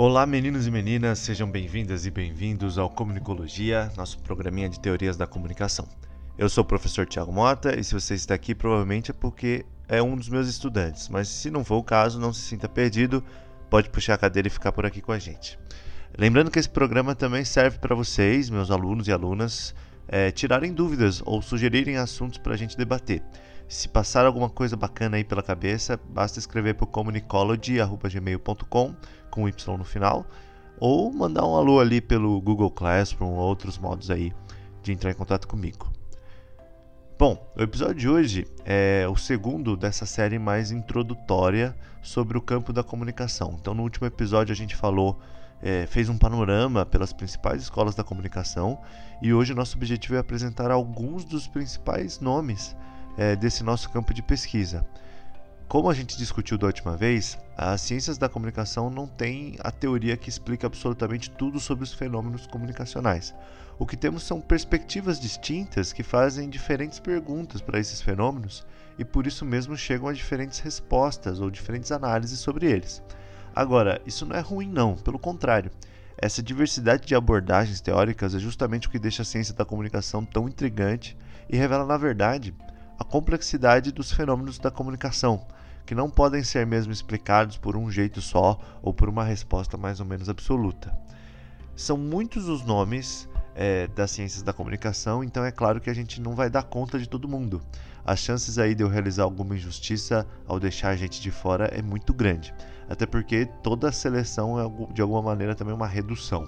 Olá, meninos e meninas, sejam bem-vindas e bem-vindos ao Comunicologia, nosso programinha de teorias da comunicação. Eu sou o professor Tiago Mota e se você está aqui, provavelmente é porque é um dos meus estudantes, mas se não for o caso, não se sinta perdido, pode puxar a cadeira e ficar por aqui com a gente. Lembrando que esse programa também serve para vocês, meus alunos e alunas, é, tirarem dúvidas ou sugerirem assuntos para a gente debater. Se passar alguma coisa bacana aí pela cabeça, basta escrever para o comunicology.gmail.com com Y no final, ou mandar um alô ali pelo Google Classroom ou outros modos aí de entrar em contato comigo. Bom, o episódio de hoje é o segundo dessa série mais introdutória sobre o campo da comunicação. Então, no último episódio a gente falou, é, fez um panorama pelas principais escolas da comunicação e hoje nosso objetivo é apresentar alguns dos principais nomes é, desse nosso campo de pesquisa. Como a gente discutiu da última vez, as ciências da comunicação não têm a teoria que explica absolutamente tudo sobre os fenômenos comunicacionais. O que temos são perspectivas distintas que fazem diferentes perguntas para esses fenômenos e por isso mesmo chegam a diferentes respostas ou diferentes análises sobre eles. Agora, isso não é ruim, não, pelo contrário. Essa diversidade de abordagens teóricas é justamente o que deixa a ciência da comunicação tão intrigante e revela, na verdade, a complexidade dos fenômenos da comunicação, que não podem ser mesmo explicados por um jeito só ou por uma resposta mais ou menos absoluta. São muitos os nomes é, das ciências da comunicação, então é claro que a gente não vai dar conta de todo mundo. As chances aí de eu realizar alguma injustiça ao deixar a gente de fora é muito grande, até porque toda seleção é de alguma maneira também uma redução.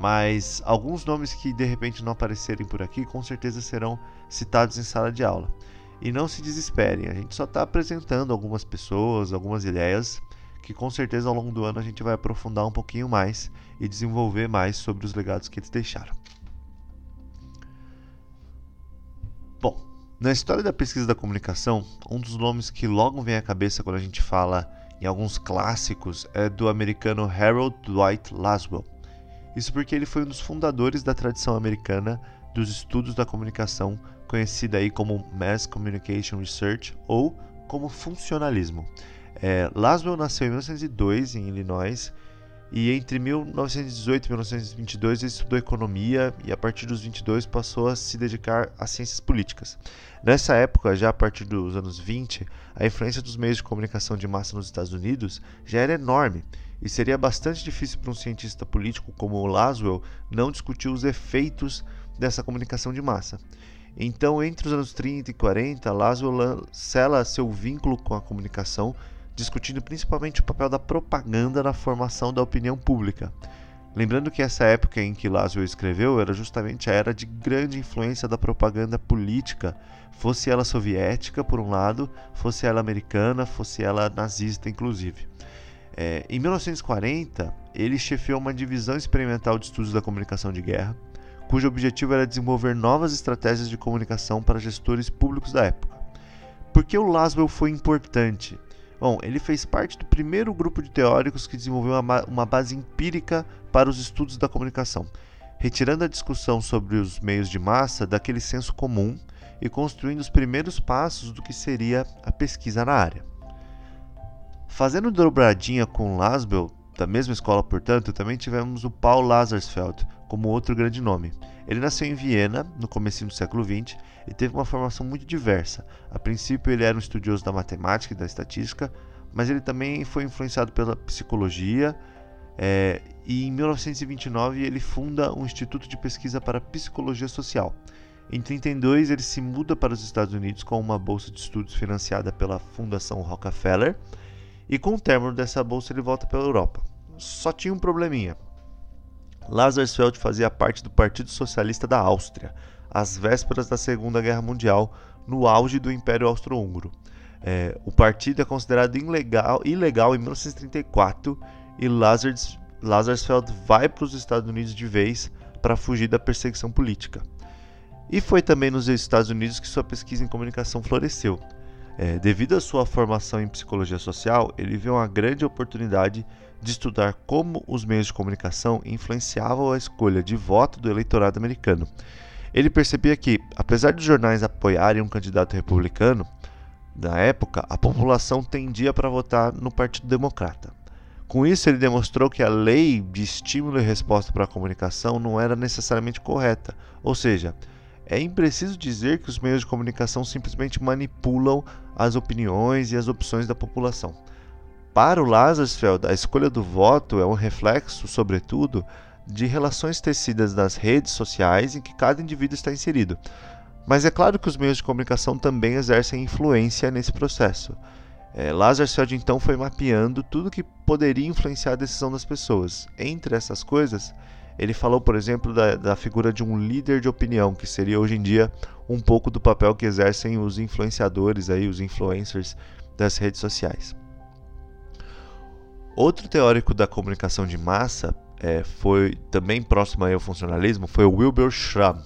Mas alguns nomes que de repente não aparecerem por aqui com certeza serão citados em sala de aula. E não se desesperem, a gente só está apresentando algumas pessoas, algumas ideias que com certeza ao longo do ano a gente vai aprofundar um pouquinho mais e desenvolver mais sobre os legados que eles deixaram. Bom, na história da pesquisa da comunicação, um dos nomes que logo vem à cabeça quando a gente fala em alguns clássicos é do americano Harold Dwight Laswell. Isso porque ele foi um dos fundadores da tradição americana dos estudos da comunicação, conhecida aí como Mass Communication Research ou como funcionalismo. É, Laswell nasceu em 1902 em Illinois e entre 1918 e 1922 ele estudou economia e a partir dos 22 passou a se dedicar às ciências políticas. Nessa época, já a partir dos anos 20, a influência dos meios de comunicação de massa nos Estados Unidos já era enorme e seria bastante difícil para um cientista político como Laswell não discutir os efeitos dessa comunicação de massa. Então, entre os anos 30 e 40, Laswell sela seu vínculo com a comunicação discutindo principalmente o papel da propaganda na formação da opinião pública. Lembrando que essa época em que Laszlo escreveu era justamente a era de grande influência da propaganda política, fosse ela soviética, por um lado, fosse ela americana, fosse ela nazista, inclusive. É, em 1940, ele chefiou uma divisão experimental de estudos da comunicação de guerra, cujo objetivo era desenvolver novas estratégias de comunicação para gestores públicos da época. Por que o Laswell foi importante? Bom, ele fez parte do primeiro grupo de teóricos que desenvolveu uma, base empírica para os estudos da comunicação, retirando a discussão sobre os meios de massa daquele senso comum e construindo os primeiros passos do que seria a pesquisa na área. Fazendo dobradinha com Lasbel, da mesma escola, portanto, também tivemos o Paul Lazarsfeld como outro grande nome. Ele nasceu em Viena, no começo do século XX, e teve uma formação muito diversa. A princípio, ele era um estudioso da matemática e da estatística, mas ele também foi influenciado pela psicologia. É, e em 1929 ele funda um instituto de pesquisa para psicologia social. Em 32 ele se muda para os Estados Unidos com uma bolsa de estudos financiada pela Fundação Rockefeller e com o término dessa bolsa ele volta para a Europa. Só tinha um probleminha. Lazarsfeld fazia parte do Partido Socialista da Áustria, às vésperas da Segunda Guerra Mundial, no auge do Império Austro-Húngaro. É, o partido é considerado ilegal, ilegal em 1934 e Lazars, Lazarsfeld vai para os Estados Unidos de vez para fugir da perseguição política. E foi também nos Estados Unidos que sua pesquisa em comunicação floresceu. É, devido à sua formação em psicologia social, ele viu uma grande oportunidade de estudar como os meios de comunicação influenciavam a escolha de voto do eleitorado americano. Ele percebia que, apesar dos jornais apoiarem um candidato republicano, na época a população tendia para votar no Partido Democrata. Com isso, ele demonstrou que a lei de estímulo e resposta para a comunicação não era necessariamente correta, ou seja, é impreciso dizer que os meios de comunicação simplesmente manipulam as opiniões e as opções da população. Para o Lazarsfeld, a escolha do voto é um reflexo, sobretudo, de relações tecidas nas redes sociais em que cada indivíduo está inserido. Mas é claro que os meios de comunicação também exercem influência nesse processo. É, Lazarsfeld então foi mapeando tudo que poderia influenciar a decisão das pessoas. Entre essas coisas, ele falou, por exemplo, da, da figura de um líder de opinião, que seria hoje em dia um pouco do papel que exercem os influenciadores, aí, os influencers das redes sociais. Outro teórico da comunicação de massa é, foi também próximo ao funcionalismo foi o Wilbur Schramm.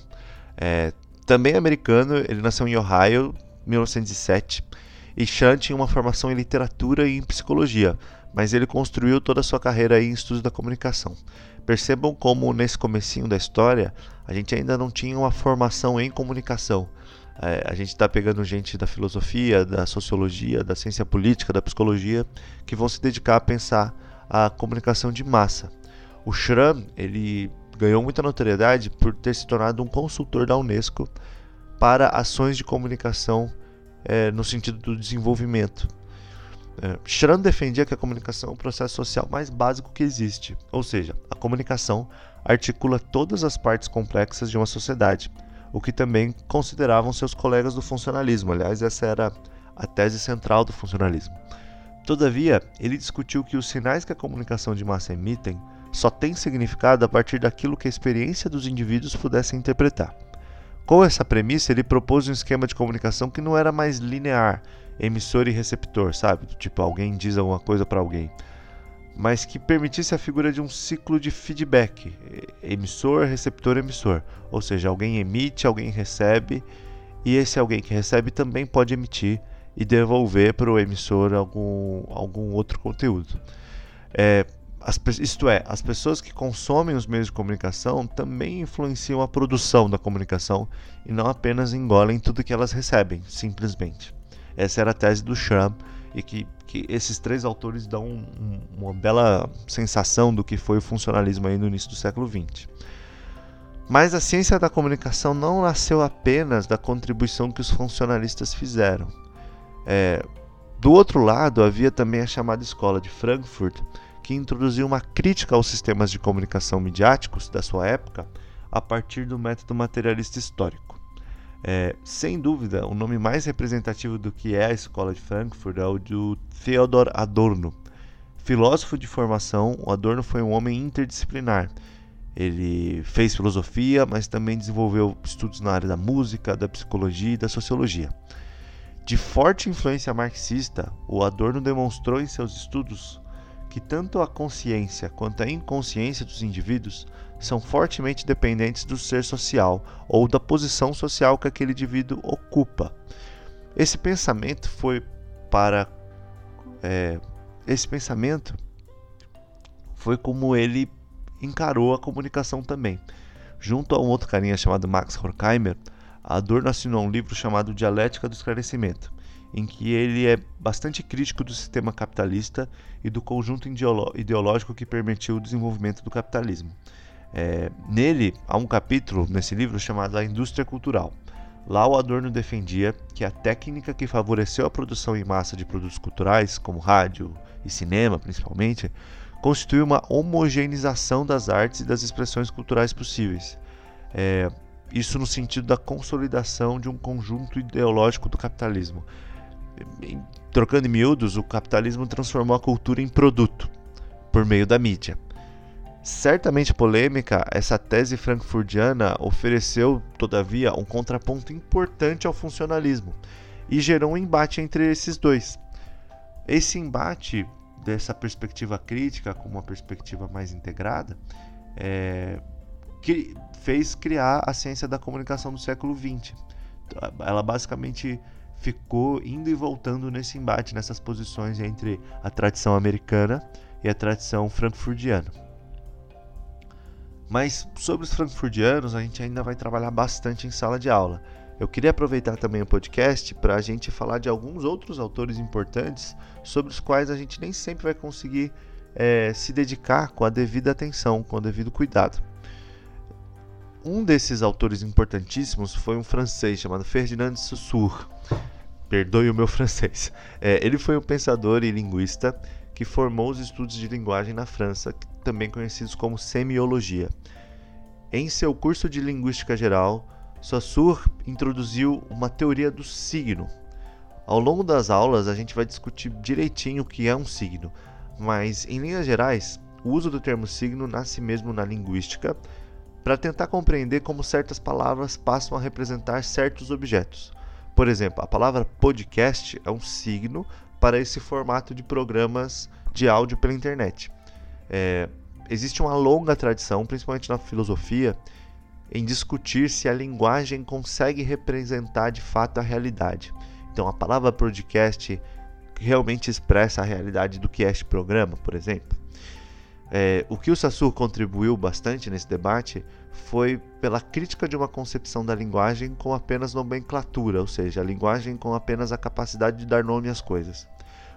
É, também americano, ele nasceu em Ohio, 1907, e Schramm tinha uma formação em literatura e em psicologia, mas ele construiu toda a sua carreira em estudos da comunicação. Percebam como nesse comecinho da história a gente ainda não tinha uma formação em comunicação. É, a gente está pegando gente da filosofia, da sociologia, da ciência política, da psicologia, que vão se dedicar a pensar a comunicação de massa. O Schramm ele ganhou muita notoriedade por ter se tornado um consultor da Unesco para ações de comunicação é, no sentido do desenvolvimento. É, Schramm defendia que a comunicação é o processo social mais básico que existe, ou seja, a comunicação articula todas as partes complexas de uma sociedade, o que também consideravam seus colegas do funcionalismo. Aliás, essa era a tese central do funcionalismo. Todavia, ele discutiu que os sinais que a comunicação de massa emitem só têm significado a partir daquilo que a experiência dos indivíduos pudesse interpretar. Com essa premissa, ele propôs um esquema de comunicação que não era mais linear, emissor e receptor, sabe? Tipo, alguém diz alguma coisa para alguém. Mas que permitisse a figura de um ciclo de feedback, emissor, receptor, emissor. Ou seja, alguém emite, alguém recebe, e esse alguém que recebe também pode emitir e devolver para o emissor algum, algum outro conteúdo. É, as, isto é, as pessoas que consomem os meios de comunicação também influenciam a produção da comunicação e não apenas engolem tudo que elas recebem, simplesmente. Essa era a tese do Schramm e que, que esses três autores dão um, um, uma bela sensação do que foi o funcionalismo aí no início do século XX. Mas a ciência da comunicação não nasceu apenas da contribuição que os funcionalistas fizeram. É, do outro lado, havia também a chamada Escola de Frankfurt, que introduziu uma crítica aos sistemas de comunicação midiáticos da sua época a partir do método materialista histórico. É, sem dúvida, o nome mais representativo do que é a Escola de Frankfurt é o de Theodor Adorno. Filósofo de formação, o Adorno foi um homem interdisciplinar. Ele fez filosofia, mas também desenvolveu estudos na área da música, da psicologia e da sociologia. De forte influência marxista, o Adorno demonstrou em seus estudos que tanto a consciência quanto a inconsciência dos indivíduos são fortemente dependentes do ser social ou da posição social que aquele indivíduo ocupa. Esse pensamento foi para é, esse pensamento foi como ele encarou a comunicação também. Junto a um outro carinha chamado Max Horkheimer, Adorno assinou um livro chamado Dialética do Esclarecimento, em que ele é bastante crítico do sistema capitalista e do conjunto ideológico que permitiu o desenvolvimento do capitalismo. É, nele há um capítulo nesse livro chamado A Indústria Cultural. Lá o Adorno defendia que a técnica que favoreceu a produção em massa de produtos culturais, como rádio e cinema principalmente, constitui uma homogeneização das artes e das expressões culturais possíveis. É, isso no sentido da consolidação de um conjunto ideológico do capitalismo, trocando em miúdos, o capitalismo transformou a cultura em produto por meio da mídia. Certamente polêmica, essa tese frankfurtiana ofereceu, todavia, um contraponto importante ao funcionalismo e gerou um embate entre esses dois. Esse embate, dessa perspectiva crítica com uma perspectiva mais integrada, é, que fez criar a ciência da comunicação do século XX. Ela basicamente ficou indo e voltando nesse embate, nessas posições entre a tradição americana e a tradição frankfurtiana. Mas sobre os frankfurtianos a gente ainda vai trabalhar bastante em sala de aula. Eu queria aproveitar também o podcast para a gente falar de alguns outros autores importantes sobre os quais a gente nem sempre vai conseguir é, se dedicar com a devida atenção, com o devido cuidado. Um desses autores importantíssimos foi um francês chamado Ferdinand de Saussure. Perdoe o meu francês. É, ele foi um pensador e linguista que formou os estudos de linguagem na França, também conhecidos como semiologia. Em seu curso de linguística geral, Saussure introduziu uma teoria do signo. Ao longo das aulas, a gente vai discutir direitinho o que é um signo, mas em linhas gerais, o uso do termo signo nasce mesmo na linguística para tentar compreender como certas palavras passam a representar certos objetos. Por exemplo, a palavra podcast é um signo para esse formato de programas de áudio pela internet. É, existe uma longa tradição, principalmente na filosofia, em discutir se a linguagem consegue representar de fato a realidade. Então, a palavra podcast realmente expressa a realidade do que é este programa, por exemplo. É, o que o Sassur contribuiu bastante nesse debate foi pela crítica de uma concepção da linguagem com apenas nomenclatura, ou seja, a linguagem com apenas a capacidade de dar nome às coisas.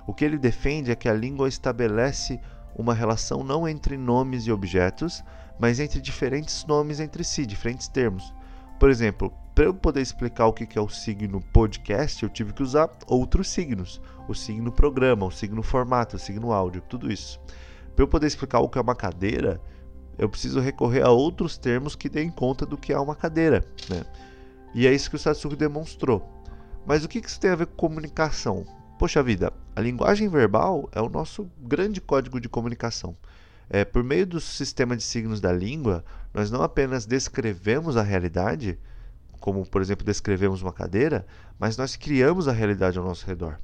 O que ele defende é que a língua estabelece uma relação não entre nomes e objetos, mas entre diferentes nomes entre si, diferentes termos. Por exemplo, para eu poder explicar o que é o signo podcast, eu tive que usar outros signos: o signo programa, o signo formato, o signo áudio, tudo isso. Para eu poder explicar o que é uma cadeira, eu preciso recorrer a outros termos que deem conta do que é uma cadeira. Né? E é isso que o Satsuri demonstrou. Mas o que isso tem a ver com comunicação? Poxa vida, a linguagem verbal é o nosso grande código de comunicação. É, por meio do sistema de signos da língua, nós não apenas descrevemos a realidade, como por exemplo descrevemos uma cadeira, mas nós criamos a realidade ao nosso redor.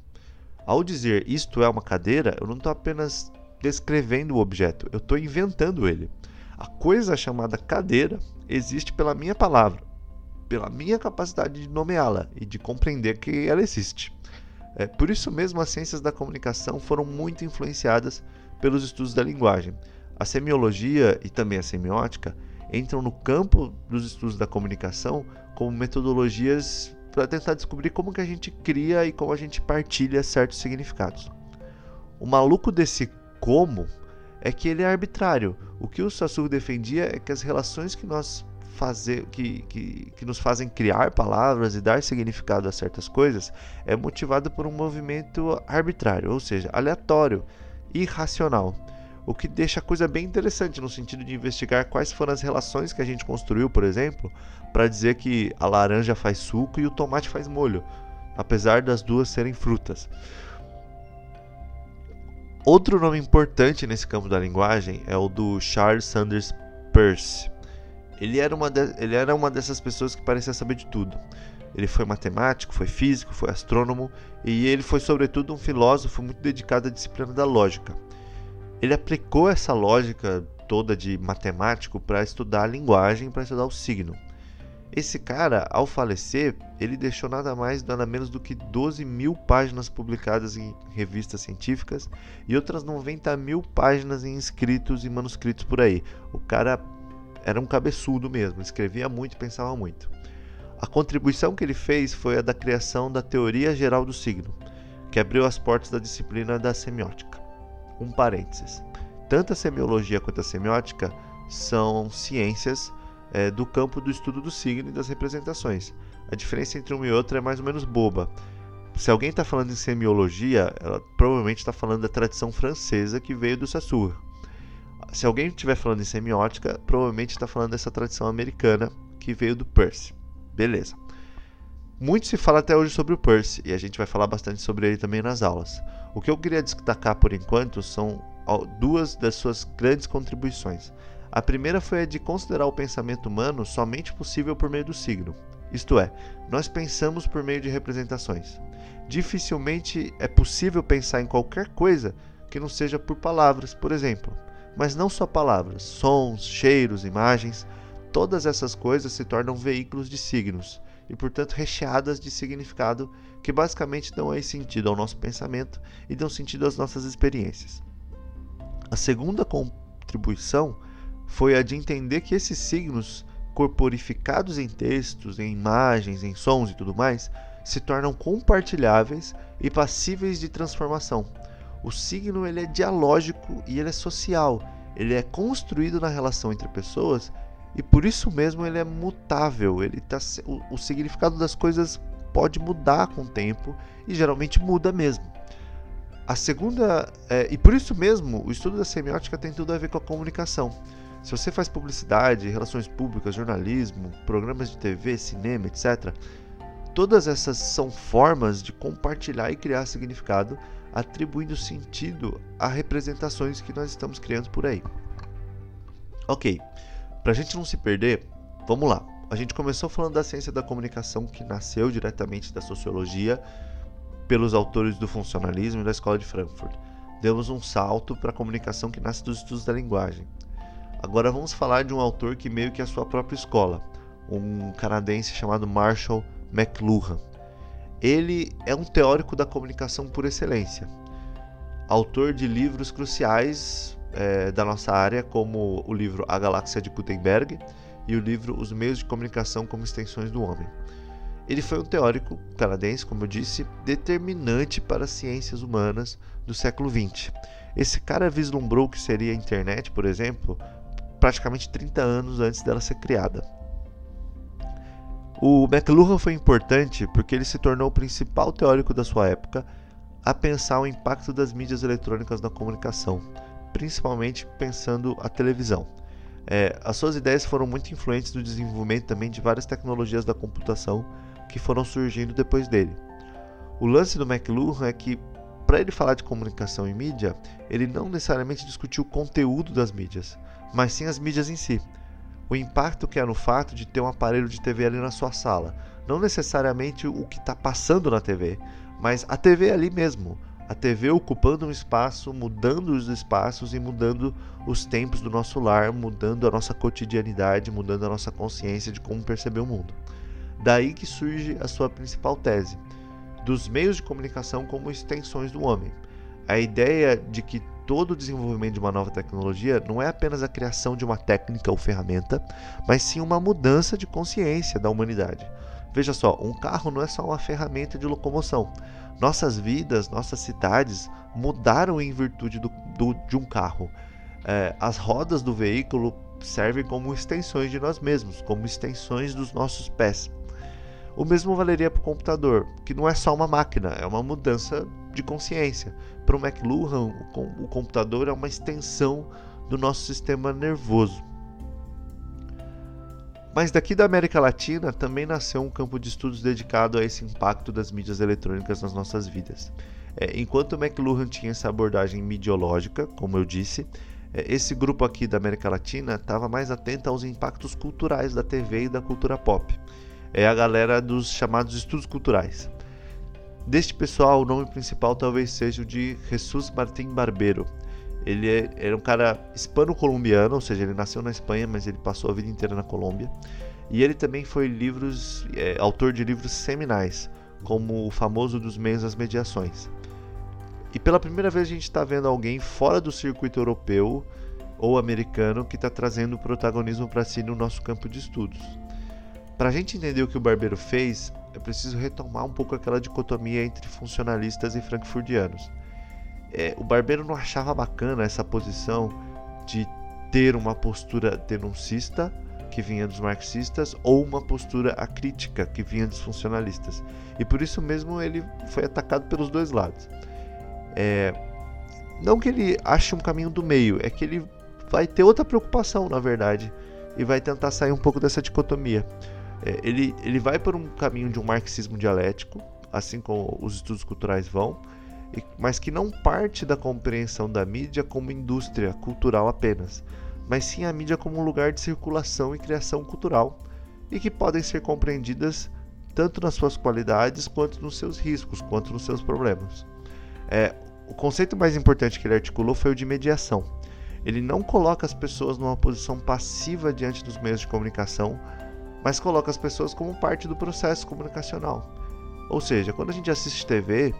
Ao dizer isto é uma cadeira, eu não estou apenas descrevendo o objeto, eu estou inventando ele. A coisa chamada cadeira existe pela minha palavra, pela minha capacidade de nomeá-la e de compreender que ela existe. É, por isso mesmo, as ciências da comunicação foram muito influenciadas pelos estudos da linguagem. A semiologia e também a semiótica entram no campo dos estudos da comunicação como metodologias para tentar descobrir como que a gente cria e como a gente partilha certos significados. O maluco desse como é que ele é arbitrário. O que o Saussure defendia é que as relações que nós fazer, que, que, que nos fazem criar palavras e dar significado a certas coisas é motivado por um movimento arbitrário, ou seja, aleatório, irracional. O que deixa a coisa bem interessante no sentido de investigar quais foram as relações que a gente construiu, por exemplo, para dizer que a laranja faz suco e o tomate faz molho, apesar das duas serem frutas. Outro nome importante nesse campo da linguagem é o do Charles Sanders Peirce. Ele era uma, de, ele era uma dessas pessoas que parecia saber de tudo. Ele foi matemático, foi físico, foi astrônomo e ele foi, sobretudo, um filósofo muito dedicado à disciplina da lógica. Ele aplicou essa lógica toda de matemático para estudar a linguagem, para estudar o signo. Esse cara, ao falecer, ele deixou nada mais nada menos do que 12 mil páginas publicadas em revistas científicas e outras 90 mil páginas em escritos e manuscritos por aí. O cara era um cabeçudo mesmo, escrevia muito pensava muito. A contribuição que ele fez foi a da criação da teoria geral do signo, que abriu as portas da disciplina da semiótica. Um parênteses. Tanto a semiologia quanto a semiótica são ciências é, do campo do estudo do signo e das representações. A diferença entre uma e outra é mais ou menos boba. Se alguém está falando em semiologia, ela provavelmente está falando da tradição francesa que veio do Saussure. Se alguém estiver falando em semiótica, provavelmente está falando dessa tradição americana que veio do Peirce. Beleza. Muito se fala até hoje sobre o Peirce e a gente vai falar bastante sobre ele também nas aulas. O que eu queria destacar por enquanto são duas das suas grandes contribuições. A primeira foi a de considerar o pensamento humano somente possível por meio do signo. Isto é, nós pensamos por meio de representações. Dificilmente é possível pensar em qualquer coisa que não seja por palavras, por exemplo. Mas não só palavras, sons, cheiros, imagens, todas essas coisas se tornam veículos de signos e, portanto, recheadas de significado que basicamente dão aí sentido ao nosso pensamento e dão sentido às nossas experiências. A segunda contribuição foi a de entender que esses signos, corporificados em textos, em imagens, em sons e tudo mais, se tornam compartilháveis e passíveis de transformação. O signo ele é dialógico e ele é social. Ele é construído na relação entre pessoas e por isso mesmo ele é mutável. Ele tá, o, o significado das coisas pode mudar com o tempo e geralmente muda mesmo. A segunda, é, e por isso mesmo, o estudo da semiótica tem tudo a ver com a comunicação. Se você faz publicidade, relações públicas, jornalismo, programas de TV, cinema, etc., todas essas são formas de compartilhar e criar significado, atribuindo sentido a representações que nós estamos criando por aí. Ok, para a gente não se perder, vamos lá. A gente começou falando da ciência da comunicação que nasceu diretamente da sociologia pelos autores do funcionalismo e da Escola de Frankfurt. Demos um salto para a comunicação que nasce dos estudos da linguagem. Agora vamos falar de um autor que meio que é a sua própria escola, um canadense chamado Marshall McLuhan. Ele é um teórico da comunicação por excelência, autor de livros cruciais é, da nossa área, como o livro A Galáxia de Gutenberg e o livro Os Meios de Comunicação como Extensões do Homem. Ele foi um teórico canadense, como eu disse, determinante para as ciências humanas do século XX. Esse cara vislumbrou que seria a internet, por exemplo, praticamente 30 anos antes dela ser criada. O McLuhan foi importante porque ele se tornou o principal teórico da sua época a pensar o impacto das mídias eletrônicas na comunicação, principalmente pensando a televisão. É, as suas ideias foram muito influentes no desenvolvimento também de várias tecnologias da computação que foram surgindo depois dele. O lance do McLuhan é que, para ele falar de comunicação e mídia, ele não necessariamente discutiu o conteúdo das mídias, mas sim as mídias em si. O impacto que é no fato de ter um aparelho de TV ali na sua sala. Não necessariamente o que está passando na TV, mas a TV ali mesmo. A TV ocupando um espaço, mudando os espaços e mudando os tempos do nosso lar, mudando a nossa cotidianidade, mudando a nossa consciência de como perceber o mundo. Daí que surge a sua principal tese, dos meios de comunicação como extensões do homem. A ideia de que todo o desenvolvimento de uma nova tecnologia não é apenas a criação de uma técnica ou ferramenta, mas sim uma mudança de consciência da humanidade. Veja só, um carro não é só uma ferramenta de locomoção. Nossas vidas, nossas cidades mudaram em virtude do, do, de um carro. É, as rodas do veículo servem como extensões de nós mesmos, como extensões dos nossos pés. O mesmo valeria para o computador, que não é só uma máquina, é uma mudança de consciência. Para o McLuhan, o computador é uma extensão do nosso sistema nervoso. Mas daqui da América Latina também nasceu um campo de estudos dedicado a esse impacto das mídias eletrônicas nas nossas vidas. É, enquanto McLuhan tinha essa abordagem midiológica, como eu disse, é, esse grupo aqui da América Latina estava mais atento aos impactos culturais da TV e da cultura pop é a galera dos chamados estudos culturais. Deste pessoal, o nome principal talvez seja o de Jesus Martín Barbero. Ele é, era um cara hispano-colombiano, ou seja, ele nasceu na Espanha, mas ele passou a vida inteira na Colômbia. E ele também foi livros, é, autor de livros seminais, como o famoso dos meios das mediações. E pela primeira vez a gente está vendo alguém fora do circuito europeu ou americano que está trazendo protagonismo para si no nosso campo de estudos. Para a gente entender o que o Barbeiro fez, é preciso retomar um pouco aquela dicotomia entre funcionalistas e frankfurtianos. É, o Barbeiro não achava bacana essa posição de ter uma postura denuncista, que vinha dos marxistas, ou uma postura acrítica, que vinha dos funcionalistas. E por isso mesmo ele foi atacado pelos dois lados. É, não que ele ache um caminho do meio, é que ele vai ter outra preocupação, na verdade, e vai tentar sair um pouco dessa dicotomia. É, ele, ele vai por um caminho de um marxismo dialético, assim como os estudos culturais vão, mas que não parte da compreensão da mídia como indústria cultural apenas, mas sim a mídia como um lugar de circulação e criação cultural, e que podem ser compreendidas tanto nas suas qualidades quanto nos seus riscos, quanto nos seus problemas. É, o conceito mais importante que ele articulou foi o de mediação. Ele não coloca as pessoas numa posição passiva diante dos meios de comunicação, mas coloca as pessoas como parte do processo comunicacional. Ou seja, quando a gente assiste TV,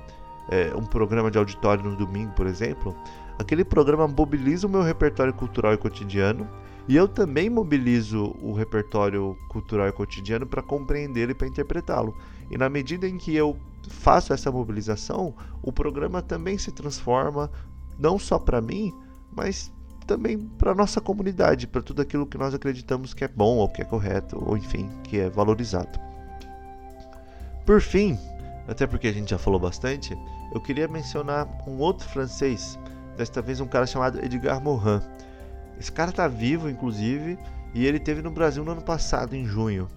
é, um programa de auditório no domingo, por exemplo, aquele programa mobiliza o meu repertório cultural e cotidiano e eu também mobilizo o repertório cultural e cotidiano para compreender e para interpretá-lo. E na medida em que eu faço essa mobilização, o programa também se transforma, não só para mim, mas também para nossa comunidade, para tudo aquilo que nós acreditamos que é bom ou que é correto, ou enfim, que é valorizado. Por fim, até porque a gente já falou bastante, eu queria mencionar um outro francês, desta vez um cara chamado Edgar Morin. Esse cara está vivo, inclusive, e ele teve no Brasil no ano passado, em junho.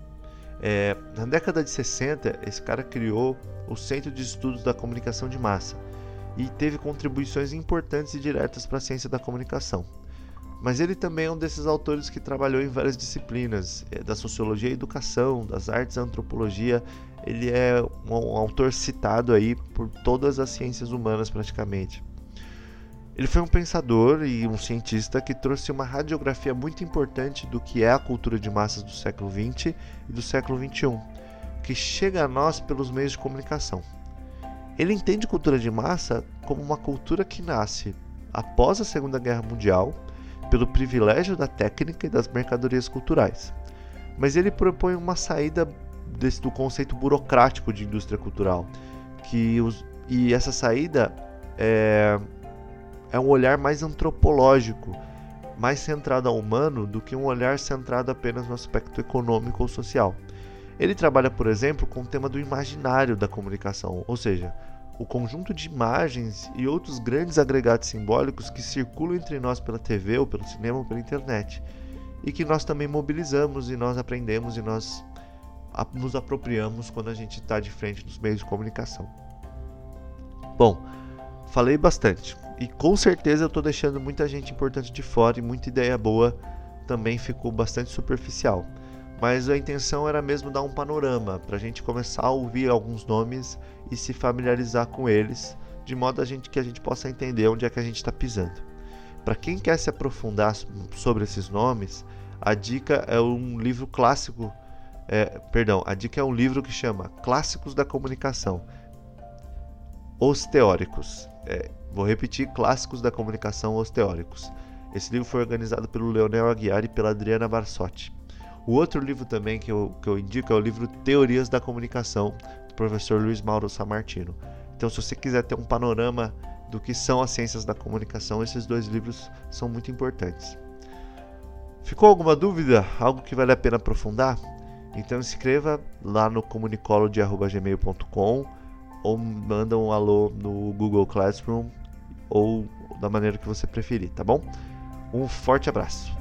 É, na década de 60, esse cara criou o Centro de Estudos da Comunicação de Massa e teve contribuições importantes e diretas para a ciência da comunicação. Mas ele também é um desses autores que trabalhou em várias disciplinas, é, da sociologia e educação, das artes antropologia. Ele é um autor citado aí por todas as ciências humanas praticamente. Ele foi um pensador e um cientista que trouxe uma radiografia muito importante do que é a cultura de massas do século XX e do século XXI, que chega a nós pelos meios de comunicação. Ele entende cultura de massa como uma cultura que nasce após a Segunda Guerra Mundial, pelo privilégio da técnica e das mercadorias culturais. Mas ele propõe uma saída desse, do conceito burocrático de indústria cultural, que os, e essa saída é, é um olhar mais antropológico, mais centrado ao humano do que um olhar centrado apenas no aspecto econômico ou social. Ele trabalha, por exemplo, com o tema do imaginário da comunicação, ou seja, o conjunto de imagens e outros grandes agregados simbólicos que circulam entre nós pela TV ou pelo cinema ou pela internet e que nós também mobilizamos e nós aprendemos e nós nos apropriamos quando a gente está de frente dos meios de comunicação. Bom, falei bastante. E com certeza eu estou deixando muita gente importante de fora e muita ideia boa também ficou bastante superficial. Mas a intenção era mesmo dar um panorama para a gente começar a ouvir alguns nomes e se familiarizar com eles, de modo a gente, que a gente possa entender onde é que a gente está pisando. Para quem quer se aprofundar sobre esses nomes, a dica é um livro clássico, é, perdão, a dica é um livro que chama Clássicos da Comunicação, Os Teóricos. É, Vou repetir Clássicos da Comunicação os Teóricos. Esse livro foi organizado pelo Leonel Aguiar e pela Adriana Barsotti. O outro livro também que eu, que eu indico é o livro Teorias da Comunicação, do professor Luiz Mauro Samartino. Então, se você quiser ter um panorama do que são as ciências da comunicação, esses dois livros são muito importantes. Ficou alguma dúvida? Algo que vale a pena aprofundar? Então escreva lá no comunicolo.gmail.com ou manda um alô no Google Classroom ou da maneira que você preferir, tá bom? Um forte abraço.